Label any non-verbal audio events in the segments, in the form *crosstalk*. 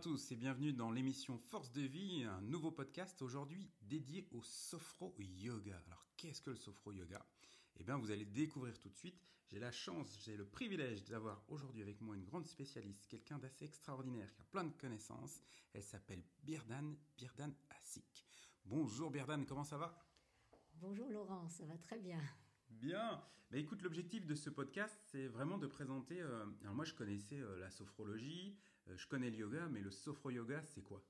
À tous et bienvenue dans l'émission Force de vie, un nouveau podcast aujourd'hui dédié au sophro yoga. Alors qu'est-ce que le sophro yoga? Eh bien vous allez découvrir tout de suite. J'ai la chance, j'ai le privilège d'avoir aujourd'hui avec moi une grande spécialiste, quelqu'un d'assez extraordinaire qui a plein de connaissances. Elle s'appelle Birdan, Birdan Asik. Bonjour Birdan, comment ça va? Bonjour Laurent, ça va très bien. Bien. Bah, écoute, l'objectif de ce podcast, c'est vraiment de présenter. euh, alors moi, je connaissais euh, la sophrologie, euh, je connais le yoga, mais le sophro-yoga, c'est quoi?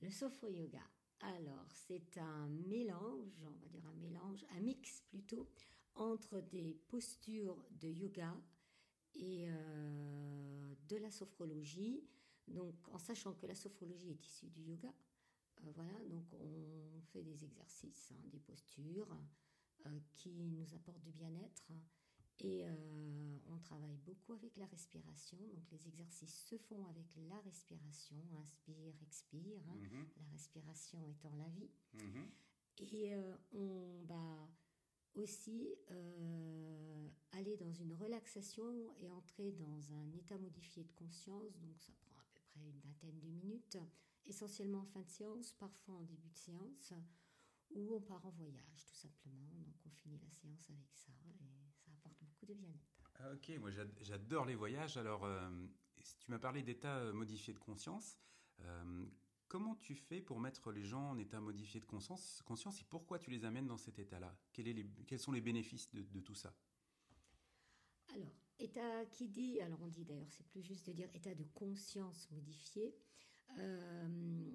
Le sophro yoga. Alors, c'est un mélange, on va dire un mélange, un mix plutôt, entre des postures de yoga et de la sophrologie. Donc, en sachant que la sophrologie est issue du yoga, voilà, donc on fait des exercices, hein, des postures qui nous apportent du bien-être. Et euh, on travaille beaucoup avec la respiration. Donc les exercices se font avec la respiration. Inspire, expire. hein, Mhm, La respiration étant la vie. mhm. Et euh, on va aussi euh, aller dans une relaxation et entrer dans un état modifié de conscience. Donc ça prend à peu près une vingtaine de minutes, essentiellement en fin de séance, parfois en début de séance, où on part en voyage tout simplement. Donc on finit la séance avec ça et ça apporte beaucoup de bien-être. Ah, Ok, moi j'ad- j'adore les voyages. Alors, euh, tu m'as parlé d'état euh, modifié de conscience. Euh, comment tu fais pour mettre les gens en état modifié de conscience, conscience et pourquoi tu les amènes dans cet état-là? Quels sont les bénéfices de, de tout ça? Alors, état qui dit, alors on dit d'ailleurs, c'est plus juste de dire état de conscience modifié. Euh,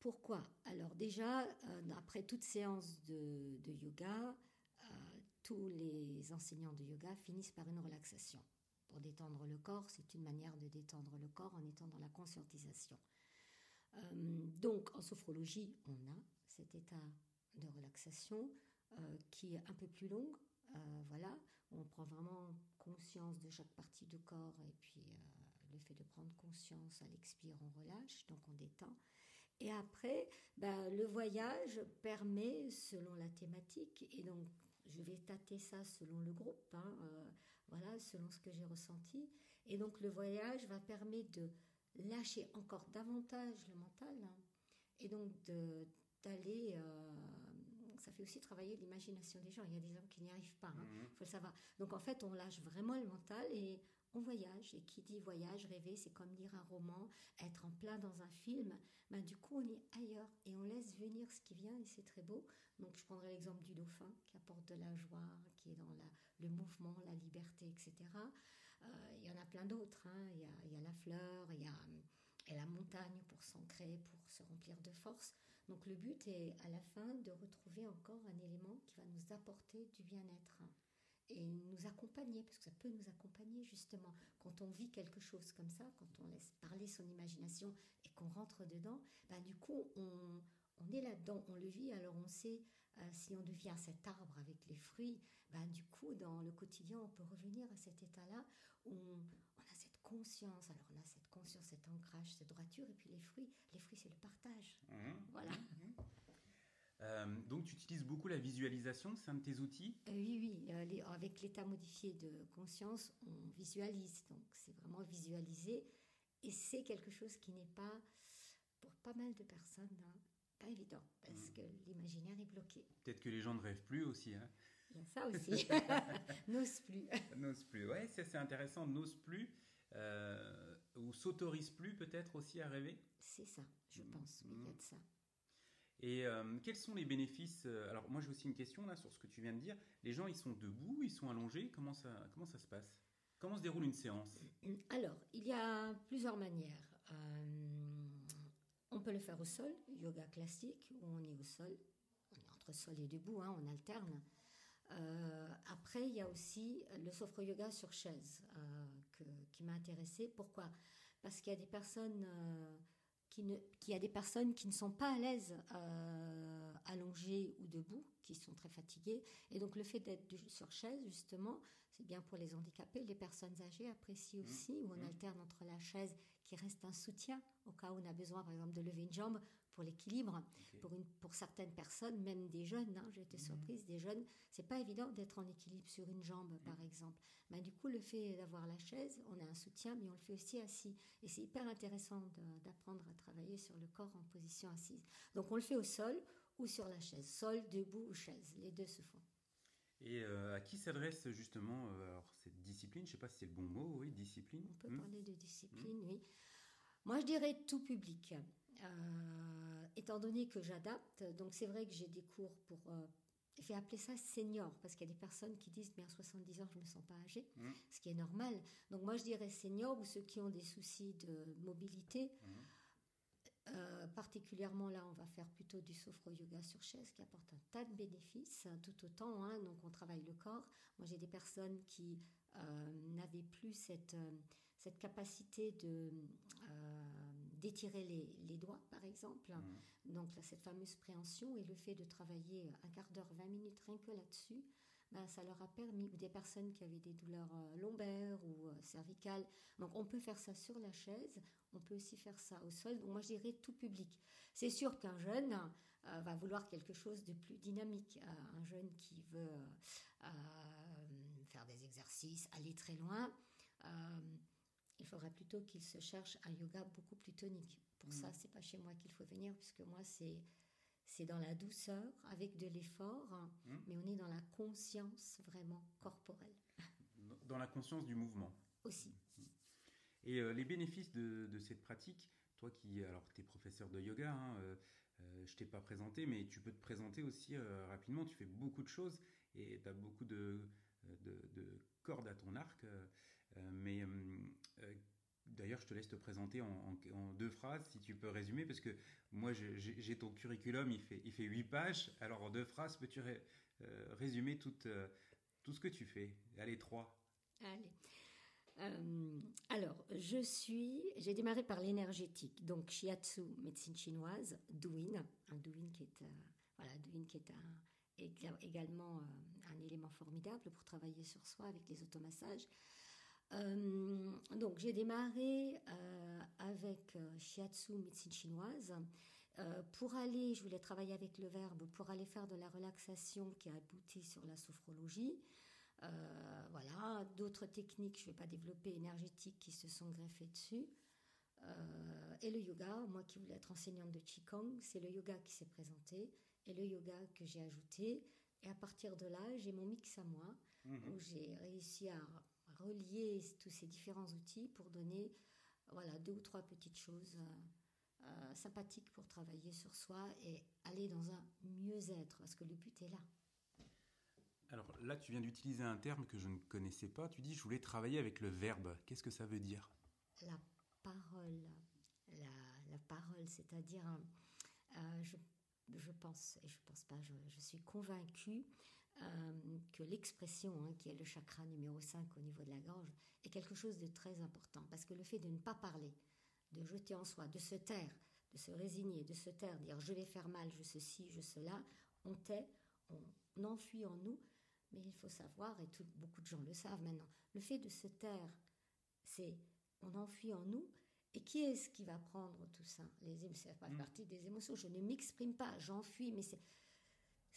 pourquoi? Alors déjà, euh, après toute séance de, yoga, euh, tous les enseignants de yoga finissent par une relaxation. Pour détendre le corps, c'est une manière de détendre le corps en étant dans la conscientisation. Euh, donc, en sophrologie, on a cet état de relaxation qui est un peu plus long. Voilà, on prend vraiment conscience de chaque partie du corps et puis le fait de prendre conscience à l'expire, on relâche, donc on détend. Et après, ben, le voyage permet, selon la thématique, et donc je vais tâter ça selon le groupe, hein, euh, voilà, selon ce que j'ai ressenti. Et donc le voyage va permettre de lâcher encore davantage le mental, hein, et donc de- d'aller... euh, ça fait aussi travailler l'imagination des gens. Il y a des gens qui n'y arrivent pas, il Mhm. faut le savoir. Donc en fait, on lâche vraiment le mental et on voyage. Et qui dit voyage, rêver, c'est comme lire un roman, être en plein dans un film. Ben, du coup, on est ailleurs et on laisse venir ce qui vient et c'est très beau. Donc je prendrai l'exemple du dauphin qui apporte de la joie, qui est dans la- le mouvement, la liberté, etc. Euh, il y en a plein d'autres. hein. Il, y a, y a la fleur, il y a, et la montagne pour s'ancrer, pour se remplir de force. Donc le but est à la fin de retrouver encore un élément qui va nous apporter du bien-être et nous accompagner, parce que ça peut nous accompagner justement. Quand on vit quelque chose comme ça, quand on laisse parler son imagination et qu'on rentre dedans, ben, du coup on, on est là-dedans, on le vit, alors on sait euh, si on devient cet arbre avec les fruits, ben, du coup dans le quotidien on peut revenir à cet état-là où on, on a cette conscience, alors on a cette conscience, cet ancrage, cette droiture, et puis les fruits, les fruits c'est le partage. Mhm. Voilà. Euh, donc, tu utilises beaucoup la visualisation, c'est un de tes outils? Euh, oui, oui, euh, les- avec l'état modifié de conscience, on visualise. Donc, c'est vraiment visualiser. Et c'est quelque chose qui n'est pas, pour pas mal de personnes, hein, pas évident, parce que l'imaginaire est bloqué. Peut-être que les gens ne rêvent plus aussi. Hein Il y a ça aussi. *laughs* *laughs* N'ose plus. *laughs* n'ose plus. Ouais, c'est intéressant. N'ose plus ou s'autorise plus peut-être aussi à rêver? C'est ça, je pense. Oui, il y a de ça. Et euh, quels sont les bénéfices euh, Alors moi j'ai aussi une question là sur ce que tu viens de dire. Les gens ils sont debout, ils sont allongés. Comment ça comment ça se passe? Comment se déroule une séance? Alors, il y a plusieurs manières. Euh, on peut le faire au sol, yoga classique, où on est au sol, on est entre sol et debout, hein, on alterne. Après, il y a aussi le sophro yoga sur chaise qui m'a intéressée. Pourquoi? Parce qu'il y a des personnes qui qu'il y a des personnes qui ne sont pas à l'aise euh, allongées ou debout, qui sont très fatiguées. Et donc le fait d'être sur chaise, justement, c'est bien pour les handicapés. Les personnes âgées apprécient mmh. aussi, où on mmh. alterne entre la chaise qui reste un soutien au cas où on a besoin, par exemple, de lever une jambe pour l'équilibre. Pour, une, pour certaines personnes, même des jeunes, hein, j'ai été mmh. surprise, des jeunes, c'est pas évident d'être en équilibre sur une jambe, par exemple. Mais du coup, le fait d'avoir la chaise, on a un soutien, mais on le fait aussi assis. Et c'est hyper intéressant d'apprendre à travailler sur le corps en position assise. Donc on le fait au sol ou sur la chaise, sol, debout ou chaise, les deux se font. Et euh, à qui s'adresse justement euh, cette discipline? Je ne sais pas si c'est le bon mot, oui, discipline. On peut hmm parler de discipline, hmm oui. Moi, je dirais tout public. Euh, étant donné que j'adapte, donc c'est vrai que j'ai des cours pour. je vais appeler ça senior, parce qu'il y a des personnes qui disent, mais à 70 ans, je ne me sens pas âgée, hmm ce qui est normal. Donc moi, je dirais senior ou ceux qui ont des soucis de mobilité. Euh, particulièrement là, on va faire plutôt du sophro-yoga sur chaise qui apporte un tas de bénéfices, hein, tout autant. Hein, donc on travaille le corps. Moi j'ai des personnes qui euh, n'avaient plus cette, euh, cette capacité de d'étirer les, les, doigts, par exemple. Mmh. Donc là, cette fameuse préhension et le fait de travailler un quart d'heure, 20 minutes rien que là-dessus, ben, ça leur a permis, ou des personnes qui avaient des douleurs lombaires ou cervicales. Donc on peut faire ça sur la chaise, on peut aussi faire ça au sol. Donc moi, je dirais tout public. C'est sûr qu'un jeune euh, va vouloir quelque chose de plus dynamique. Euh, un jeune qui veut euh, faire des exercices, aller très loin, il faudrait plutôt qu'il se cherche un yoga beaucoup plus tonique. Pour ça, mm. c'est pas chez moi qu'il faut venir, puisque moi, c'est c'est dans la douceur, avec de l'effort, mm. mais on est dans la conscience vraiment corporelle. Dans la conscience du mouvement. Aussi. Et euh, les bénéfices de, cette pratique, toi qui, alors tu es professeur de yoga, hein, euh, euh, je t'ai pas présenté, mais tu peux te présenter aussi rapidement, tu fais beaucoup de choses et tu as beaucoup de, de, cordes à ton arc. Mais D'ailleurs, je te laisse te présenter en, deux phrases, si tu peux résumer, parce que moi, j'ai ton curriculum, il fait, il huit pages. Alors, en deux phrases, peux-tu résumer tout, ce que tu fais? Allez, trois. Allez. Euh, alors, je suis, j'ai démarré par l'énergétique, donc shiatsu, médecine chinoise, douyin, un douyin qui est, euh, voilà, douyin qui est également euh, un élément formidable pour travailler sur soi avec les automassages. Donc, j'ai démarré avec shiatsu, médecine chinoise. pour aller, je voulais travailler avec le verbe, pour aller faire de la relaxation qui a abouti sur la sophrologie. Euh, voilà, d'autres techniques, je ne vais pas développer, énergétiques qui se sont greffées dessus. Euh, et le yoga, moi qui voulais être enseignante de Qigong, c'est le yoga qui s'est présenté et le yoga que j'ai ajouté. Et à partir de là, j'ai mon mix à moi, mhm. où j'ai réussi à relier tous ces différents outils pour donner voilà, deux ou trois petites choses euh, sympathiques pour travailler sur soi et aller dans un mieux-être, parce que le but est là. Alors là, tu viens d'utiliser un terme que je ne connaissais pas. Tu dis, je voulais travailler avec le verbe. Qu'est-ce que ça veut dire? La parole. La, parole, c'est-à-dire, euh, je, pense, et je pense pas, je, suis convaincue euh, que l'expression, hein, qui est le chakra numéro 5 au niveau de la gorge, est quelque chose de très important. Parce que le fait de ne pas parler, de jeter en soi, de se taire, de se résigner, de se taire, dire je vais faire mal, je ceci, je cela, on tait, on enfuit en nous mais il faut savoir, et tout, beaucoup de gens le savent maintenant, le fait de se taire, c'est on enfuit en nous. Et qui est-ce qui va prendre tout ça? Les ça fait mm. partie des émotions. Je ne m'exprime pas, j'enfuis, mais c'est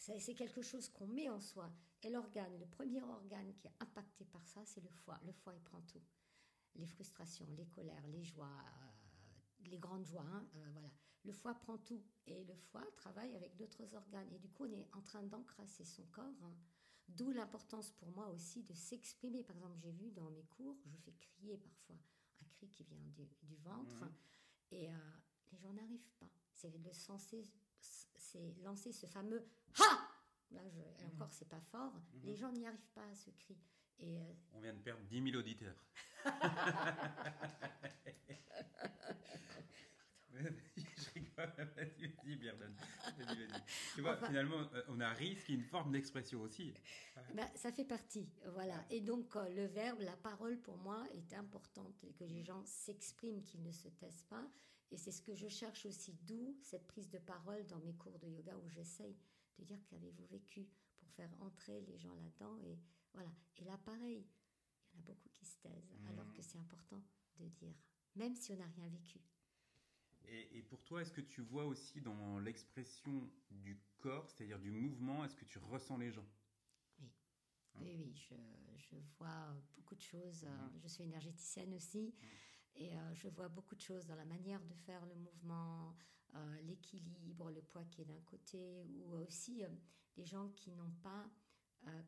c'est quelque chose qu'on met en soi. Et l'organe, le premier organe qui est impacté par ça, c'est le foie. Le foie, il prend tout. Les frustrations, les colères, les joies, euh, les grandes joies, hein, euh, voilà. Le foie prend tout. Et le foie travaille avec d'autres organes. Et du coup, on est en train d'encrasser son corps. Hein. D'où l'importance pour moi aussi de s'exprimer. Par exemple, j'ai vu dans mes cours, je fais crier parfois un cri qui vient du, ventre, et euh, les gens n'arrivent pas. C'est le sensé, c'est lancer ce fameux ha. Là, je, encore, c'est pas fort. Mhm. Les gens n'y arrivent pas à ce cri. Et euh, On vient de perdre 10 000 auditeurs. *laughs* *laughs* Tu vois, finalement, euh, on a risque une forme d'expression aussi. Bah, ça fait partie, voilà. Et donc, euh, le verbe, la parole, pour moi, est importante. Que les gens s'expriment, qu'ils ne se taisent pas. Et c'est ce que je cherche aussi, d'où cette prise de parole dans mes cours de yoga où j'essaye de dire qu'avez-vous vécu pour faire entrer les gens là-dedans. Et voilà. Et là, pareil, il y en a beaucoup qui se taisent, mmh. alors que c'est important de dire, même si on n'a rien vécu. Et, pour toi, est-ce que tu vois aussi dans l'expression du corps, c'est-à-dire du mouvement, est-ce que tu ressens les gens? Oui, hein? Oui, oui, je, je, vois beaucoup de choses. Mmh. Je suis énergéticienne aussi. Mmh. Et euh, je vois beaucoup de choses dans la manière de faire le mouvement, euh, l'équilibre, le poids qui est d'un côté, ou aussi euh, les gens qui n'ont pas,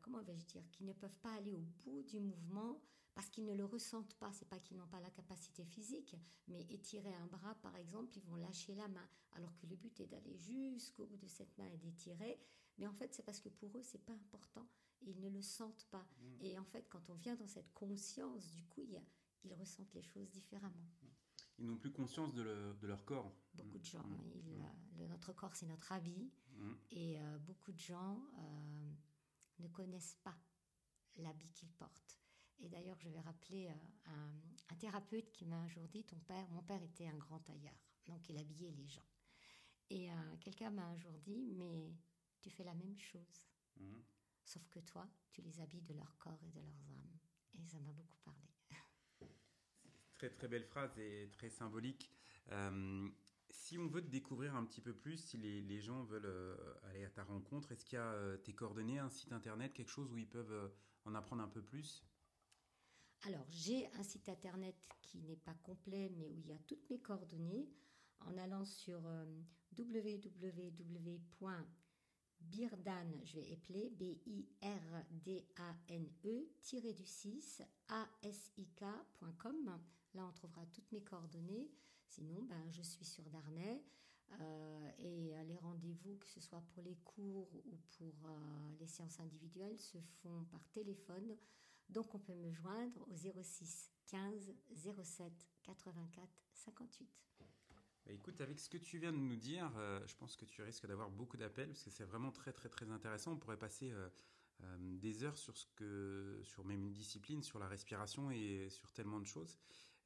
comment vais-je dire, qui ne peuvent pas aller au bout du mouvement parce qu'ils ne le ressentent pas. C'est pas qu'ils n'ont pas la capacité physique, mais étirer un bras, par exemple, ils vont lâcher la main, alors que le but est d'aller jusqu'au bout de cette main et d'étirer. Mais en fait, c'est parce que pour eux, c'est pas important. Ils ne le sentent pas. Mmh. Et en fait, quand on vient dans cette conscience, du coup, il y a ils ressentent les choses différemment. Ils n'ont plus conscience de, leur corps. Beaucoup de gens. Mmh. notre corps, c'est notre habit. Mmh. Et euh, beaucoup de gens euh, ne connaissent pas l'habit qu'ils portent. Et d'ailleurs, je vais rappeler euh, un, thérapeute qui m'a un jour dit, ton père, mon père était un grand tailleur, donc il habillait les gens. Et quelqu'un m'a un jour dit, mais tu fais la même chose. Sauf que toi, tu les habilles de leur corps et de leurs âmes. Et ça m'a beaucoup parlé. Très très belle phrase et très symbolique. Euh, si on veut te découvrir un petit peu plus, si les, gens veulent euh, aller à ta rencontre, est-ce qu'il y a euh, tes coordonnées, un site internet, quelque chose où ils peuvent en apprendre un peu plus? Alors, j'ai un site internet qui n'est pas complet, mais où il y a toutes mes coordonnées. En allant sur www.birdan, je vais épeler, B-I-R-D-A-N-E, tiré du 6, A-S-I-K.com. Là, on trouvera toutes mes coordonnées. Sinon, ben, je suis sur Darnay. Euh, et les rendez-vous, que ce soit pour les cours ou pour euh, les séances individuelles, se font par téléphone. Donc, on peut me joindre au 06 15 07 84 58. Écoute, avec ce que tu viens de nous dire, euh, je pense que tu risques d'avoir beaucoup d'appels parce que c'est vraiment très très très intéressant. On pourrait passer des heures sur ce que, sur même une discipline, sur la respiration et sur tellement de choses.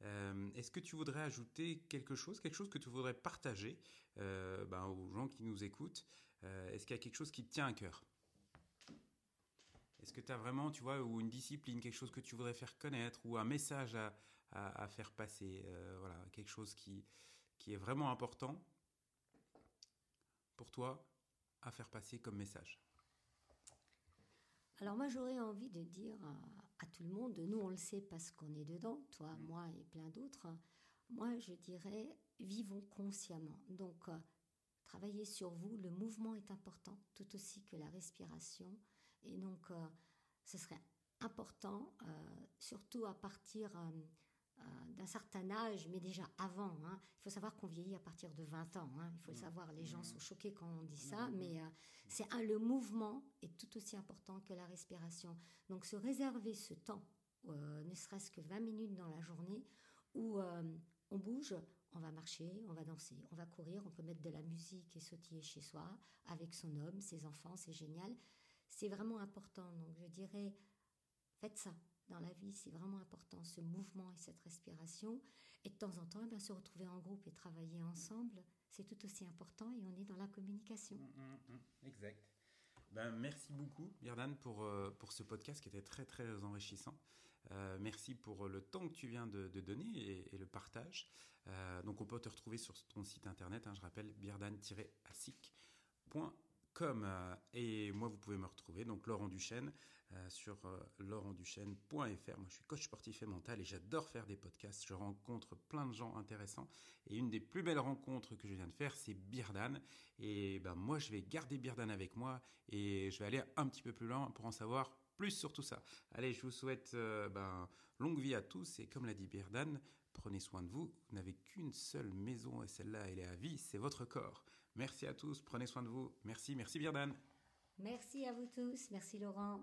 Euh, est-ce que tu voudrais ajouter quelque chose, quelque chose que tu voudrais partager euh, ben, aux gens qui nous écoutent? Euh, Est-ce qu'il y a quelque chose qui te tient à cœur? Est-ce que tu as vraiment, tu vois, ou une discipline, quelque chose que tu voudrais faire connaître, ou un message à, faire passer? Voilà, quelque chose qui, qui est vraiment important pour toi à faire passer comme message alors moi j'aurais envie de dire à, tout le monde, nous on le sait parce qu'on est dedans, toi, mm. moi et plein d'autres, moi je dirais vivons consciemment. Donc euh, travaillez sur vous, le mouvement est important tout aussi que la respiration et donc euh, ce serait important, euh, surtout à partir d'un certain âge, mais déjà avant. Hein. Il faut savoir qu'on vieillit à partir de 20 ans. Hein. Il faut le savoir. Les gens sont choqués quand on dit ça, mais euh, c'est un, le mouvement est tout aussi important que la respiration. Donc se réserver ce temps, euh, ne serait-ce que 20 minutes dans la journée, où on bouge, on va marcher, on va danser, on va courir, on peut mettre de la musique et sautiller chez soi avec son homme, ses enfants, c'est génial. C'est vraiment important. Donc je dirais, faites ça dans la vie, c'est vraiment important, ce mouvement et cette respiration. Et de temps en temps, eh se retrouver en groupe et travailler ensemble, c'est tout aussi important et on est dans la communication. Mmh, mmh, mmh. exact. Ben, merci beaucoup, Birdan, pour, euh, pour ce podcast qui était très, très enrichissant. Euh, merci pour le temps que tu viens de, donner et, le partage. Euh, donc, on peut te retrouver sur ton site internet, hein, je rappelle, birdan-asic.com. Et moi, vous pouvez me retrouver, donc Laurent Duchesne, euh, sur euh. Moi, je suis coach sportif et mental et j'adore faire des podcasts. Je rencontre plein de gens intéressants. Et une des plus belles rencontres que je viens de faire, c'est Birdan. Et ben, moi, je vais garder Birdan avec moi et je vais aller un petit peu plus loin pour en savoir plus sur tout ça. Allez, je vous souhaite euh, ben, longue vie à tous et comme l'a dit Birdan, prenez soin de vous. Vous n'avez qu'une seule maison et celle-là, elle est à vie, c'est votre corps. Merci à tous, prenez soin de vous. Merci, merci Birdan. Merci à vous tous, merci Laurent.